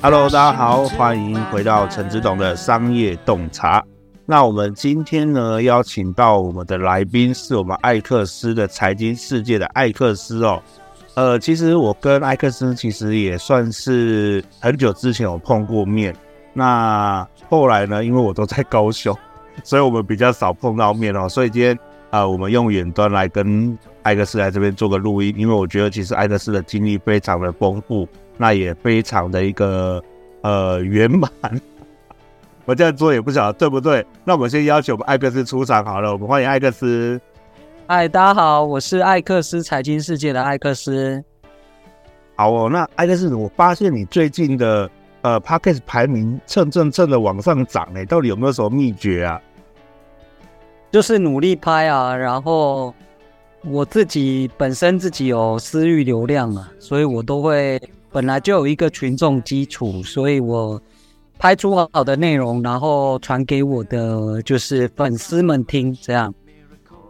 Hello，大家好，欢迎回到陈志董的商业洞察。那我们今天呢，邀请到我们的来宾是我们艾克斯的财经世界的艾克斯哦。呃，其实我跟艾克斯其实也算是很久之前有碰过面。那后来呢，因为我都在高雄，所以我们比较少碰到面哦。所以今天啊、呃，我们用远端来跟艾克斯来这边做个录音，因为我觉得其实艾克斯的经历非常的丰富。那也非常的一个呃 圆满，我这样做也不晓得对不对？那我们先邀请我们艾克斯出场好了，我们欢迎艾克斯。嗨，大家好，我是艾克斯财经世界的艾克斯。好哦，那艾克斯，我发现你最近的呃 Podcast 排名蹭蹭蹭的往上涨哎，到底有没有什么秘诀啊？就是努力拍啊，然后我自己本身自己有私域流量啊，所以我都会。本来就有一个群众基础，所以我拍出好的内容，然后传给我的就是粉丝们听，这样。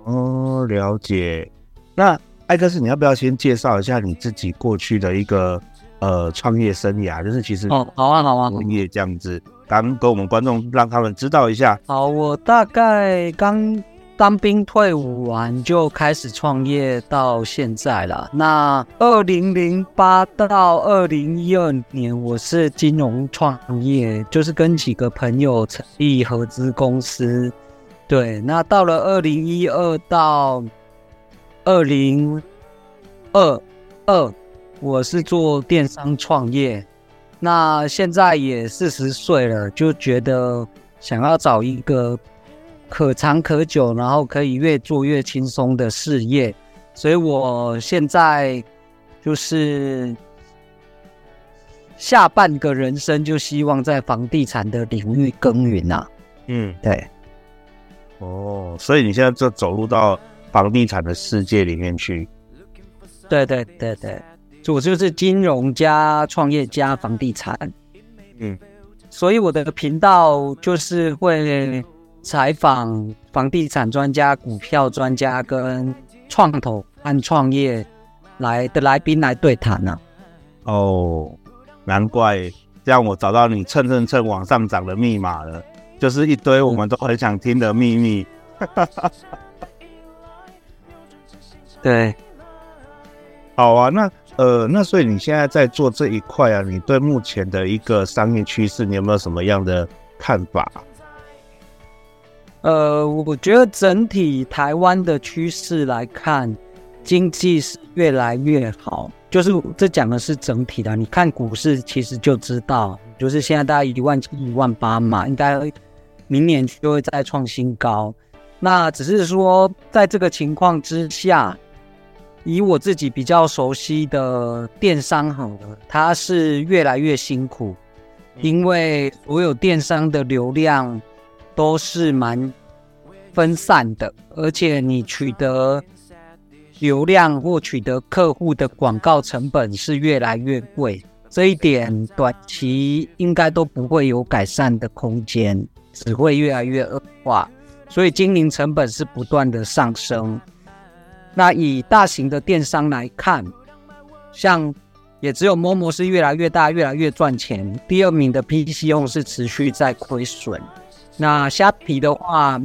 哦，了解。那艾克斯，你要不要先介绍一下你自己过去的一个呃创业生涯？就是其实哦，好啊，好啊，创业这样子，刚跟我们观众让他们知道一下。好，我大概刚。当兵退伍完就开始创业，到现在了。那二零零八到二零一二年，我是金融创业，就是跟几个朋友成立合资公司。对，那到了二零一二到二零二二，我是做电商创业。那现在也四十岁了，就觉得想要找一个。可长可久，然后可以越做越轻松的事业，所以我现在就是下半个人生就希望在房地产的领域耕耘呐。嗯，对。哦，所以你现在就走入到房地产的世界里面去？对对对对，我就是金融加创业加房地产。嗯，所以我的频道就是会。采访房地产专家、股票专家跟创投按创业来的来宾来对谈呢、啊。哦，难怪让，我找到你蹭蹭蹭往上涨的密码了，就是一堆我们都很想听的秘密。嗯、对，好啊，那呃，那所以你现在在做这一块啊，你对目前的一个商业趋势，你有没有什么样的看法？呃，我觉得整体台湾的趋势来看，经济是越来越好。就是这讲的是整体的，你看股市其实就知道，就是现在大概一万七、一万八嘛，应该明年就会再创新高。那只是说，在这个情况之下，以我自己比较熟悉的电商好了，它是越来越辛苦，因为所有电商的流量。都是蛮分散的，而且你取得流量或取得客户的广告成本是越来越贵，这一点短期应该都不会有改善的空间，只会越来越恶化。所以经营成本是不断的上升。那以大型的电商来看，像也只有 Momo 是越来越大，越来越赚钱。第二名的 PChome 是持续在亏损。那虾皮的话，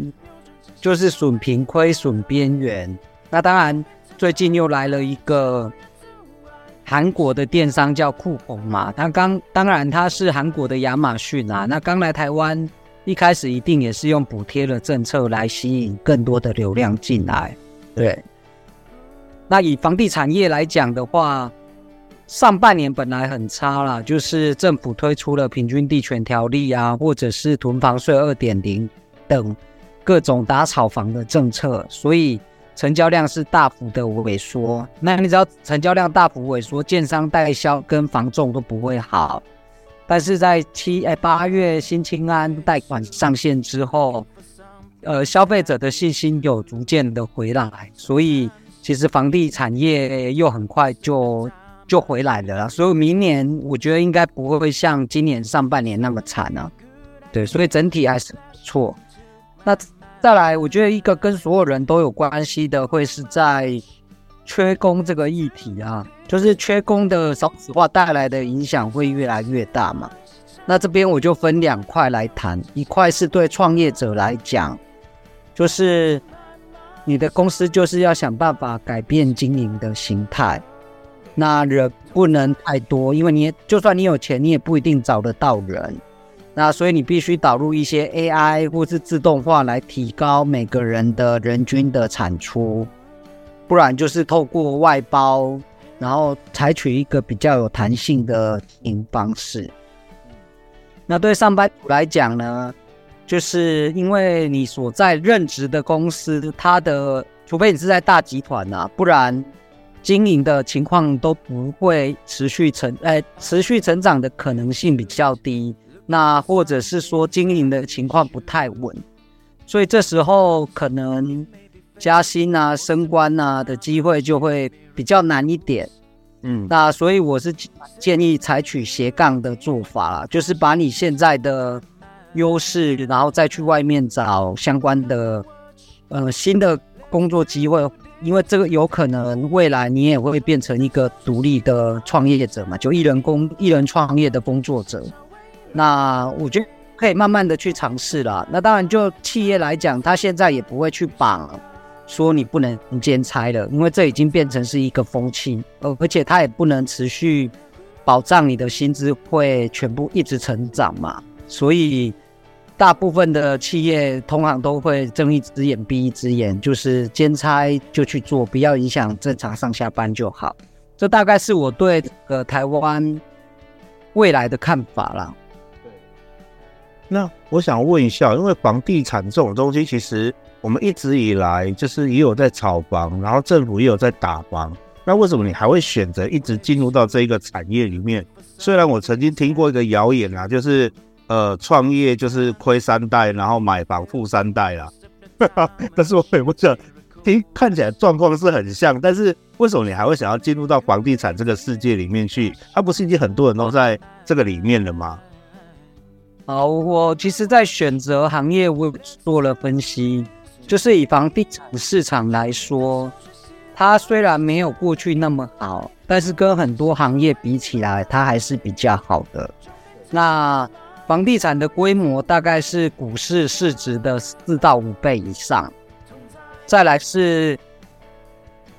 就是损平亏损边缘。那当然，最近又来了一个韩国的电商叫酷红嘛。他刚当然他是韩国的亚马逊啊。那刚来台湾，一开始一定也是用补贴的政策来吸引更多的流量进来。对。那以房地产业来讲的话，上半年本来很差啦，就是政府推出了平均地权条例啊，或者是囤房税二点零等各种打炒房的政策，所以成交量是大幅的萎缩。那你知道成交量大幅萎缩，建商代销跟房仲都不会好。但是在七哎八月新青安贷款上线之后，呃，消费者的信心有逐渐的回来，所以其实房地产业又很快就。就回来了。所以明年我觉得应该不会像今年上半年那么惨啊。对，所以整体还是不错。那再来，我觉得一个跟所有人都有关系的，会是在缺工这个议题啊，就是缺工的少子化带来的影响会越来越大嘛。那这边我就分两块来谈，一块是对创业者来讲，就是你的公司就是要想办法改变经营的形态，那人不能太多，因为你就算你有钱，你也不一定找得到人。那所以你必须导入一些 AI 或是自动化来提高每个人的人均的产出，不然就是透过外包，然后采取一个比较有弹性的经营方式。那对上班族来讲呢，就是因为你所在任职的公司，它的除非你是在大集团啊，不然经营的情况都不会持续成，哎，持续成长的可能性比较低。那或者是说经营的情况不太稳，所以这时候可能加薪啊、升官啊的机会就会比较难一点。嗯，那所以我是建议采取斜杠的做法啦，就是把你现在的优势，然后再去外面找相关的呃新的工作机会，因为这个有可能未来你也会变成一个独立的创业者嘛，就一人工一人创业的工作者。那我觉得可以慢慢的去尝试啦。那当然就企业来讲，他现在也不会去绑。说你不能兼差了，因为这已经变成是一个风气，而而且它也不能持续保障你的薪资会全部一直成长嘛，所以大部分的企业通常都会睁一只眼闭一只眼，就是兼差就去做，不要影响正常上下班就好。这大概是我对这个台湾未来的看法啦。对，那我想问一下，因为房地产这种东西，其实。我们一直以来就是也有在炒房，然后政府也有在打房。那为什么你还会选择一直进入到这一个产业里面？虽然我曾经听过一个谣言啊，就是呃创业就是亏三代，然后买房富三代啦。但是我也不想听，看起来状况是很像。但是为什么你还会想要进入到房地产这个世界里面去？它不是已经很多人都在这个里面了吗？好，我其实，在选择行业，我做了分析。就是以房地产市场来说，它虽然没有过去那么好，但是跟很多行业比起来，它还是比较好的。那房地产的规模大概是股市市值的四到五倍以上。再来是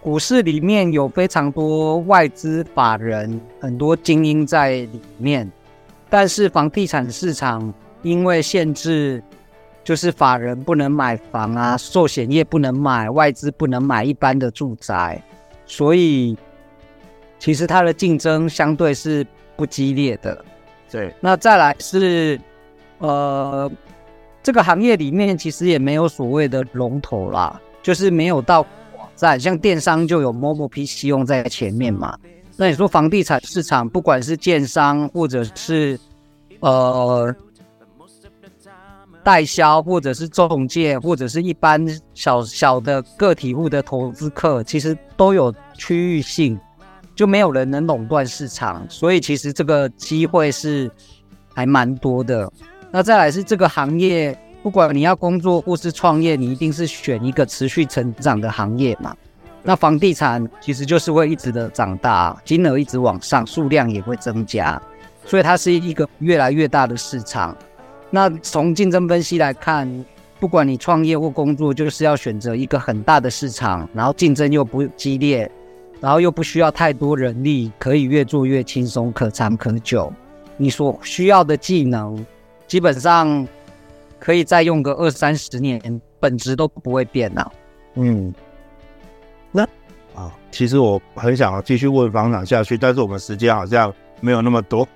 股市里面有非常多外资法人，很多精英在里面，但是房地产市场因为限制。就是法人不能买房啊，寿险业不能买，外资不能买一般的住宅，所以其实它的竞争相对是不激烈的。对，那再来是呃，这个行业里面其实也没有所谓的龙头啦，就是没有到网站，像电商就有 Momo PC 用在前面嘛。那你说房地产市场，不管是建商或者是呃。代销或者是中介，或者是一般小小的个体户的投资客，其实都有区域性，就没有人能垄断市场，所以其实这个机会是还蛮多的。那再来是这个行业，不管你要工作或是创业，你一定是选一个持续成长的行业嘛。那房地产其实就是会一直的长大，金额一直往上，数量也会增加，所以它是一个越来越大的市场。那从竞争分析来看，不管你创业或工作，就是要选择一个很大的市场，然后竞争又不激烈，然后又不需要太多人力，可以越做越轻松，可长可久。你所需要的技能，基本上可以再用个二三十年，本质都不会变了。嗯，那啊，其实我很想继续问房长下去，但是我们时间好像没有那么多。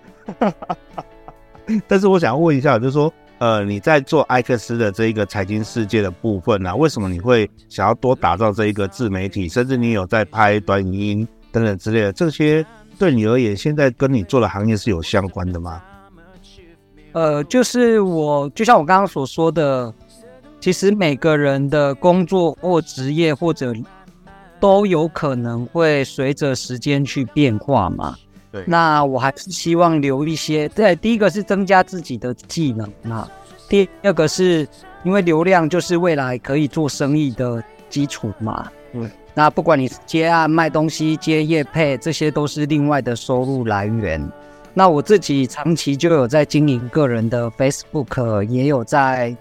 但是我想问一下，就是说，呃，你在做艾克斯的这一个财经世界的部分呢、啊，为什么你会想要多打造这一个自媒体，甚至你有在拍短影音等等之类的，这些对你而言，现在跟你做的行业是有相关的吗？呃，就是我就像我刚刚所说的，其实每个人的工作或职业或者都有可能会随着时间去变化嘛。对，那我还是希望留一些。对，第一个是增加自己的技能啊，第二个是因为流量就是未来可以做生意的基础嘛。嗯，那不管你接案卖东西、接业配，这些都是另外的收入来源。那我自己长期就有在经营个人的 Facebook，也有在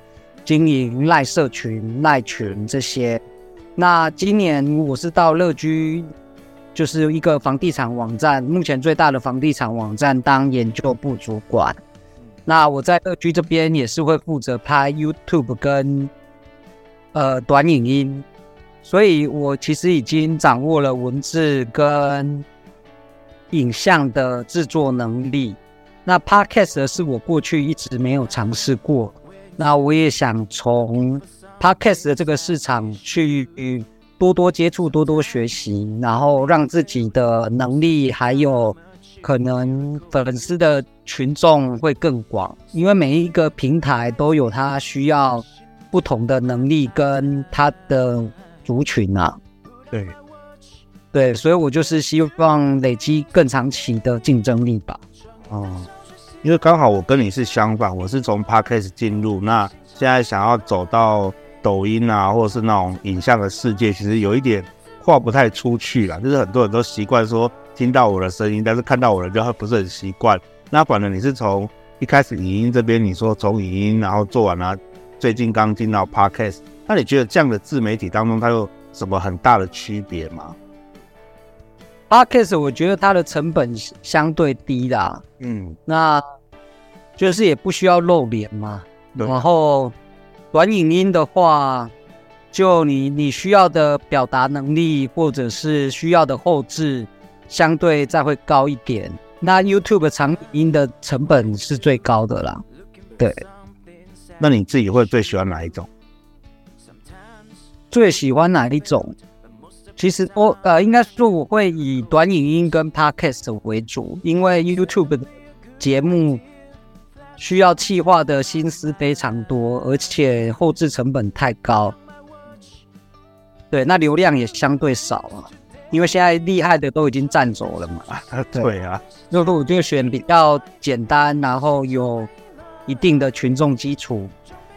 经营赖社群、赖群这些。那今年我是到乐居。就是一个房地产网站，目前最大的房地产网站当研究部主管。那我在二居这边也是会负责拍 YouTube 跟呃短影音，所以我其实已经掌握了文字跟影像的制作能力。那 Podcast 是我过去一直没有尝试过，那我也想从 Podcast 的这个市场去。多多接触，多多学习，然后让自己的能力还有可能粉丝的群众会更广。因为每一个平台都有它需要不同的能力跟它的族群啊。对，对，所以我就是希望累积更长期的竞争力吧。哦、嗯，因为刚好我跟你是相反，我是从 Podcast 进入，那现在想要走到。抖音啊，或者是那种影像的世界，其实有一点跨不太出去了。就是很多人都习惯说听到我的声音，但是看到我的就会不是很习惯。那反正你是从一开始影音这边，你说从影音然后做完了，最近刚进到 Podcast，那你觉得这样的自媒体当中，它有什么很大的区别吗？Podcast 我觉得它的成本相对低啦，嗯，那就是也不需要露脸嘛，然后。短影音的话，就你你需要的表达能力，或者是需要的后置，相对再会高一点。那 YouTube 长影音的成本是最高的啦。对，那你自己会最喜欢哪一种？最喜欢哪一种？其实我呃，应该说我会以短影音跟 Podcast 为主，因为 YouTube 的节目。需要企划的心思非常多，而且后置成本太高。对，那流量也相对少啊，因为现在厉害的都已经占走了嘛。对啊，那我就选比较简单，然后有一定的群众基础，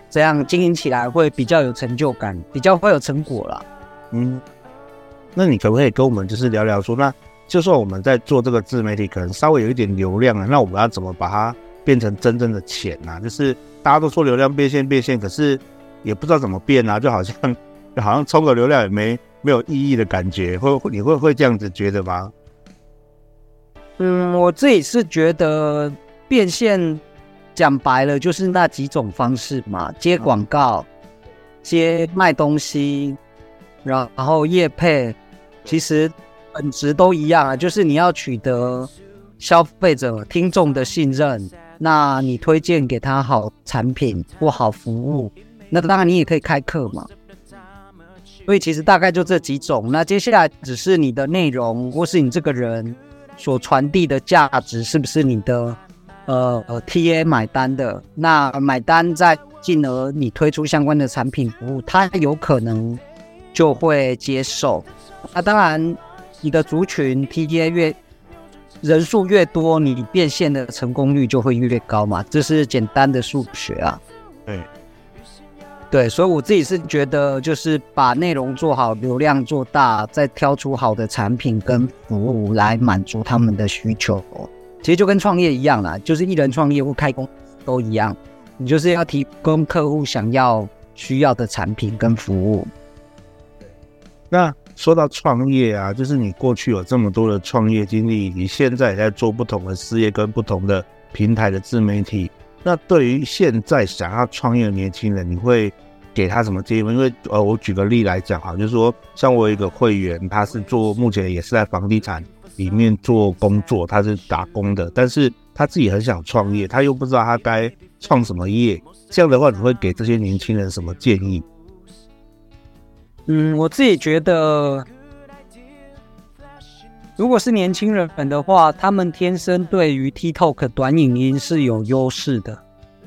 这样经营起来会比较有成就感，比较会有成果啦。嗯，那你可不可以跟我们就是聊聊说，那就算我们在做这个自媒体，可能稍微有一点流量了，那我们要怎么把它？变成真正的钱呐、就是大家都说流量变现变现，可是也不知道怎么变啊，就好像好像充个流量也没没有意义的感觉，会你会会这样子觉得吗？嗯，我自己是觉得变现讲白了就是那几种方式嘛，接广告、接卖东西，然然后业配，其实本质都一样啊，就是你要取得消费者、听众的信任。那你推荐给他好产品或好服务，那当然你也可以开课嘛。所以其实大概就这几种。那接下来只是你的内容或是你这个人所传递的价值是不是你的呃呃 TA 买单的？那买单再进而你推出相关的产品服务，他有可能就会接受。那当然你的族群 TA 越人数越多，你变现的成功率就会越高嘛，这是简单的数学啊。对，对，所以我自己是觉得，就是把内容做好，流量做大，再挑出好的产品跟服务来满足他们的需求。其实就跟创业一样啦，就是一人创业或开公司都一样，你就是要提供客户想要需要的产品跟服务。那。说到创业啊，就是你过去有这么多的创业经历，你现在也在做不同的事业跟不同的平台的自媒体。那对于现在想要创业的年轻人，你会给他什么建议吗？因为呃，我举个例来讲哈，就是说，像我有一个会员，他是做目前也是在房地产里面做工作，他是打工的，但是他自己很想创业，他又不知道他该创什么业。这样的话，你会给这些年轻人什么建议？嗯，我自己觉得，如果是年轻人的话，他们天生对于 TikTok 短影音是有优势的，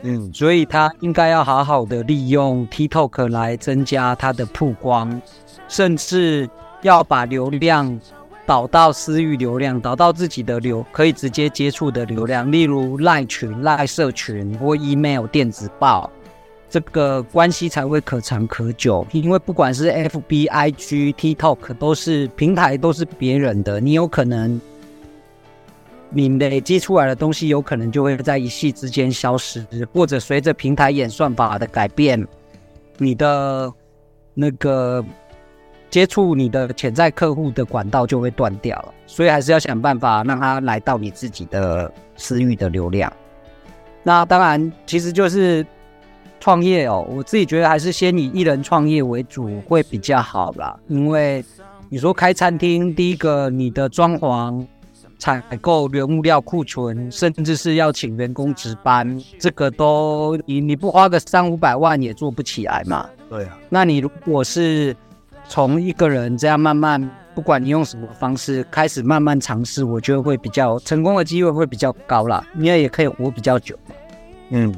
嗯，所以他应该要好好的利用 TikTok 来增加他的曝光，甚至要把流量导到私域流量，导到自己的流可以直接接触的流量，例如赖群、赖社群或 email 电子报，这个关系才会可长可久。因为不管是 FB、IG、TikTok，都是平台，都是别人的，你有可能。你累积出来的东西有可能就会在一夕之间消失，或者随着平台演算法的改变，你的那个接触你的潜在客户的管道就会断掉了。所以还是要想办法让他来到你自己的私域的流量。那当然，其实就是创业哦。我自己觉得还是先以一人创业为主会比较好啦，因为你说开餐厅，第一个你的装潢。采购原物料库存，甚至是要请员工值班，这个都你你不花个三五百万也做不起来嘛。对啊，那你如果是从一个人这样慢慢，不管你用什么方式开始慢慢尝试，我觉得会比较成功的机会会比较高啦，因为也可以活比较久。嗯，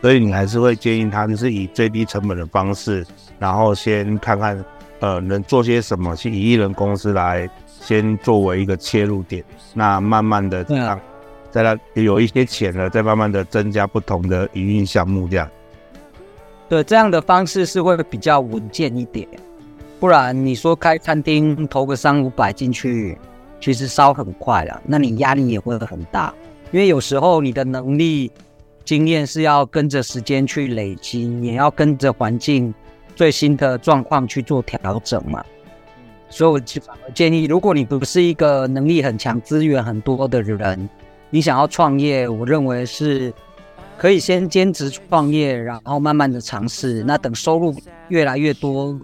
所以你还是会建议他，就是以最低成本的方式，然后先看看呃能做些什么，去以一人公司来。先作为一个切入点，那慢慢的这样，再来有一些钱了，再慢慢的增加不同的营运项目，这样。对，这样的方式是会比较稳健一点。不然你说开餐厅投个三五百进去，其实烧很快了，那你压力也会很大。因为有时候你的能力、经验是要跟着时间去累积，也要跟着环境最新的状况去做调整嘛。所以，我反而建议，如果你不是一个能力很强、资源很多的人，你想要创业，我认为是可以先兼职创业，然后慢慢的尝试。那等收入越来越多，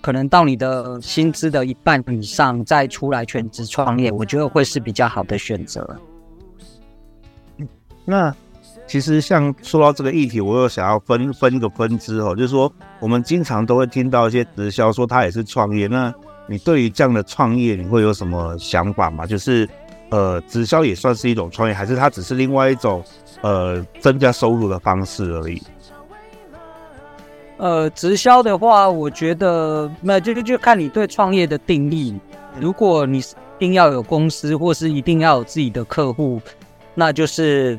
可能到你的薪资的一半以上，再出来全职创业，我觉得会是比较好的选择。那其实像说到这个议题，我又想要分分一个分支哦，就是说我们经常都会听到一些直销说他也是创业，那。你对于这样的创业，你会有什么想法吗？就是，呃，直销也算是一种创业，还是它只是另外一种，呃，增加收入的方式而已？呃，直销的话，我觉得那就就就看你对创业的定义。如果你是一定要有公司，或是一定要有自己的客户，那就是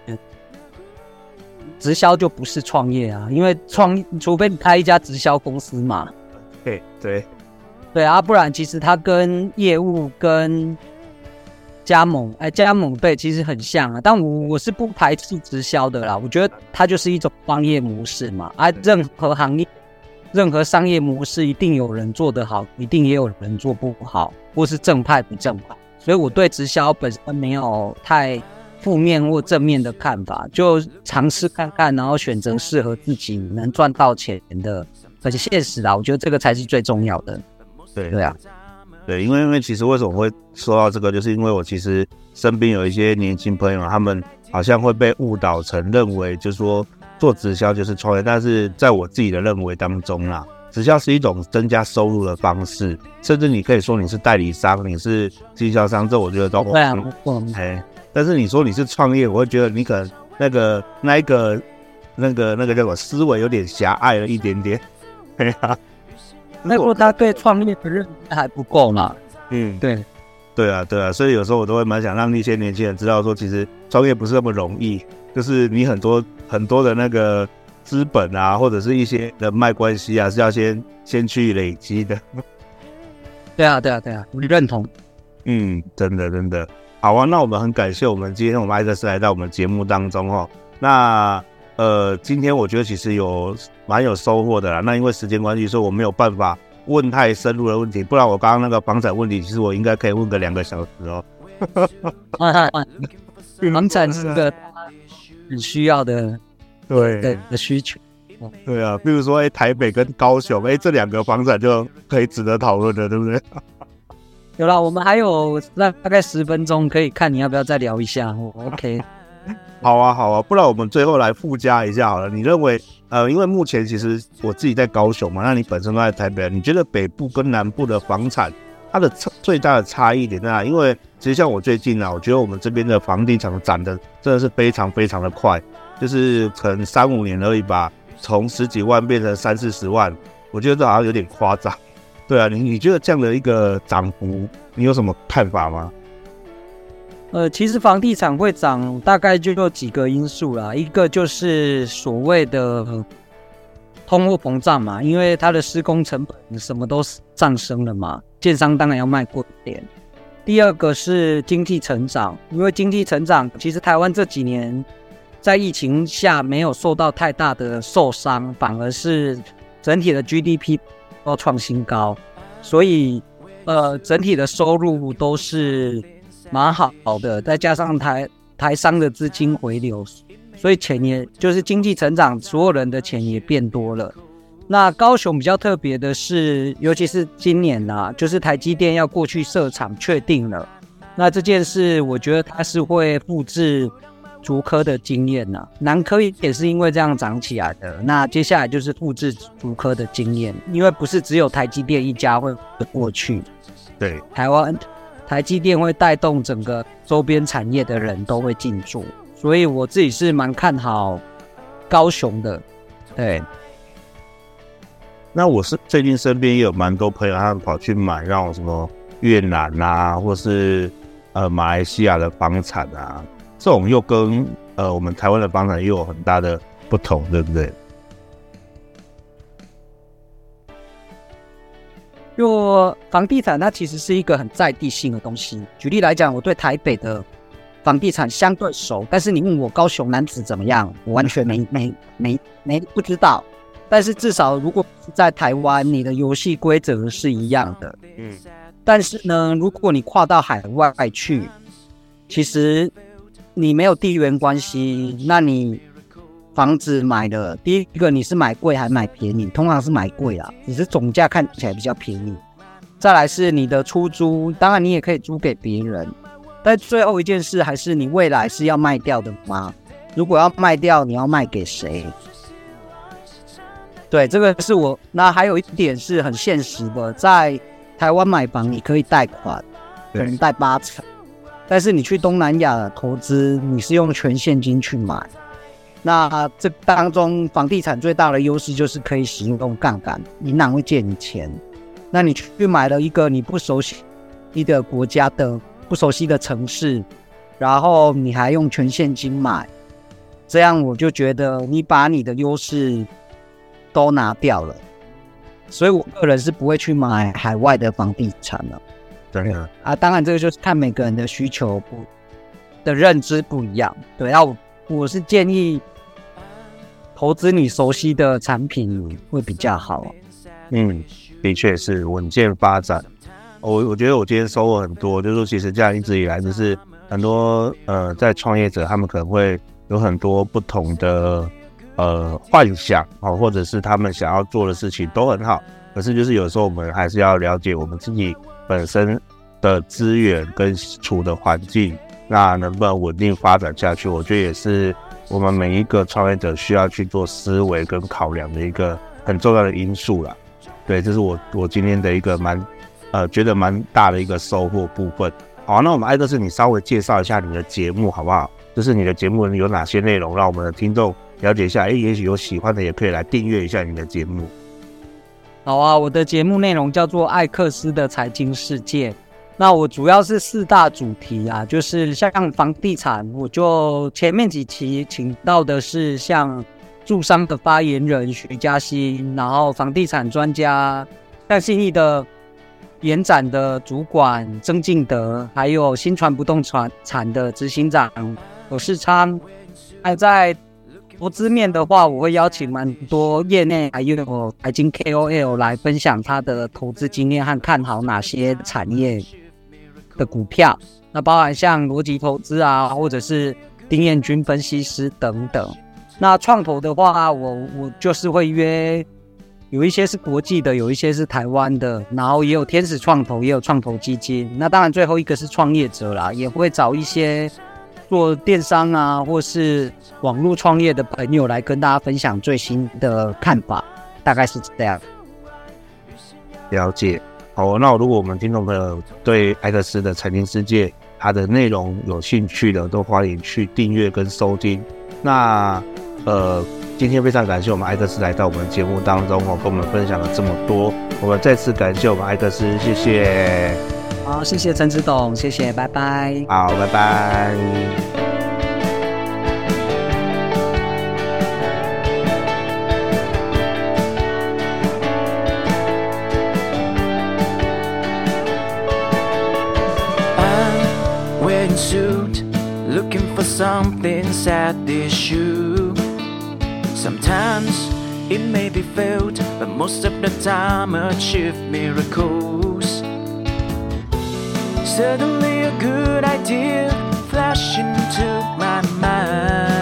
直销就不是创业啊，因为创，除非你开一家直销公司嘛。对对。对啊，不然其实它跟业务跟加盟，哎，加盟对，其实很像啊。但我我是不排斥直销的啦，我觉得它就是一种商业模式嘛。啊，任何行业、任何商业模式，一定有人做得好，一定也有人做不好，或是正派不正派。所以我对直销本身没有太负面或正面的看法，就尝试看看，然后选择适合自己能赚到钱的，而且现实啦，我觉得这个才是最重要的。对。对啊，对，因为因为其实为什么会说到这个，就是因为我其实身边有一些年轻朋友，他们好像会被误导成认为，就是说做直销就是创业，但是在我自己的认为当中啦，直销是一种增加收入的方式，甚至你可以说你是代理商，你是经销商，这我觉得都对啊，哎，但是你说你是创业，我会觉得你可能那个那一个那个那个叫什么思维有点狭隘了一点点，对啊。那如果他对创业的认知还不够嘛？嗯，对，对啊，对啊，所以有时候我都会蛮想让那些年轻人知道说，其实创业不是那么容易，就是你很多很多的那个资本啊，或者是一些人脉关系啊，是要先先去累积的。对啊，对啊，对啊，我认同。嗯，真的真的好啊，那我们很感谢我们今天我们艾克斯来到我们节目当中哦。那。呃，今天我觉得其实有蛮有收获的啦。那因为时间关系，所以我没有办法问太深入的问题。不然我刚刚那个房产问题，其实我应该可以问个两个小时哦。房产是个很需要的，对的的需求。对啊，比如说，哎，台北跟高雄，哎，这两个房产就可以值得讨论的，对不对？有了，我们还有那大概十分钟，可以看你要不要再聊一下。OK。好啊，好啊，不然我们最后来附加一下好了。你认为，呃，因为目前其实我自己在高雄嘛，那你本身都在台北，你觉得北部跟南部的房产它的最大的差异点在哪？因为其实像我最近啊，我觉得我们这边的房地产涨得真的是非常非常的快，就是可能三五年而已吧，从十几万变成三四十万，我觉得这好像有点夸张。对啊，你你觉得这样的一个涨幅，你有什么看法吗？呃，其实房地产会涨，大概就有几个因素啦。一个就是所谓的通货膨胀嘛，因为它的施工成本什么都上升了嘛，建商当然要卖贵点。第二个是经济成长，因为经济成长，其实台湾这几年在疫情下没有受到太大的受伤，反而是整体的 GDP 都创新高，所以呃，整体的收入都是。蛮好的，再加上台台商的资金回流，所以钱也就是经济成长，所有人的钱也变多了。那高雄比较特别的是，尤其是今年呐、啊，就是台积电要过去设厂确定了。那这件事，我觉得它是会复制竹科的经验呢、啊，南科也是因为这样涨起来的。那接下来就是复制竹科的经验，因为不是只有台积电一家会过去，对台湾。台积电会带动整个周边产业的人都会进驻，所以我自己是蛮看好高雄的。对，那我是最近身边也有蛮多朋友，他们跑去买那种什么越南啊，或是呃马来西亚的房产啊，这种又跟呃我们台湾的房产又有很大的不同，对不对？就房地产，它其实是一个很在地性的东西。举例来讲，我对台北的房地产相对熟，但是你问我高雄男子怎么样，我完全 没没没没不知道。但是至少如果在台湾，你的游戏规则是一样的。嗯。但是呢，如果你跨到海外去，其实你没有地缘关系，那你。房子买的第一个，你是买贵还是买便宜？通常是买贵啦，只是总价看起来比较便宜。再来是你的出租，当然你也可以租给别人，但最后一件事还是你未来是要卖掉的吗？如果要卖掉，你要卖给谁？对，这个是我。那还有一点是很现实的，在台湾买房你可以贷款，可能贷八成，但是你去东南亚投资，你是用全现金去买。那这当中，房地产最大的优势就是可以使用杠杆，银行会借你钱。那你去买了一个你不熟悉一个国家的不熟悉的城市，然后你还用全现金买，这样我就觉得你把你的优势都拿掉了。所以我个人是不会去买海外的房地产了。对啊，啊，当然这个就是看每个人的需求不的认知不一样。对，要。我是建议投资你熟悉的产品会比较好。嗯，的确是稳健发展。我我觉得我今天收获很多，就是说其实这样一直以来就是很多呃在创业者他们可能会有很多不同的呃幻想哦，或者是他们想要做的事情都很好，可是就是有时候我们还是要了解我们自己本身的资源跟处的环境。那能不能稳定发展下去？我觉得也是我们每一个创业者需要去做思维跟考量的一个很重要的因素啦。对，这是我我今天的一个蛮呃觉得蛮大的一个收获部分。好，那我们艾克斯，你稍微介绍一下你的节目好不好？就是你的节目有哪些内容，让我们的听众了解一下。哎，也许有喜欢的也可以来订阅一下你的节目。好啊，我的节目内容叫做艾克斯的财经世界。那我主要是四大主题啊，就是像房地产，我就前面几期请到的是像住商的发言人徐嘉欣，然后房地产专家像信义的延展的主管曾敬德，还有新传不动产产的执行长罗世昌。还在投资面的话，我会邀请蛮多业内还有财经 KOL 来分享他的投资经验和看好哪些产业的股票，那包含像逻辑投资啊，或者是丁彦军分析师等等。那创投的话，我我就是会约，有一些是国际的，有一些是台湾的，然后也有天使创投，也有创投基金。那当然最后一个是创业者啦，也会找一些做电商啊，或是网络创业的朋友来跟大家分享最新的看法，大概是这样。了解。好，那如果我们听众朋友对艾克斯的财经世界它的内容有兴趣的，都欢迎去订阅跟收听。那呃，今天非常感谢我们艾克斯来到我们节目当中哦，跟我们分享了这么多我们再次感谢我们艾克斯，谢谢。好，谢谢陈执董，谢谢，拜拜。好，拜拜。Something's at issue. Sometimes it may be failed, but most of the time achieve miracles. Suddenly a good idea flashed into my mind.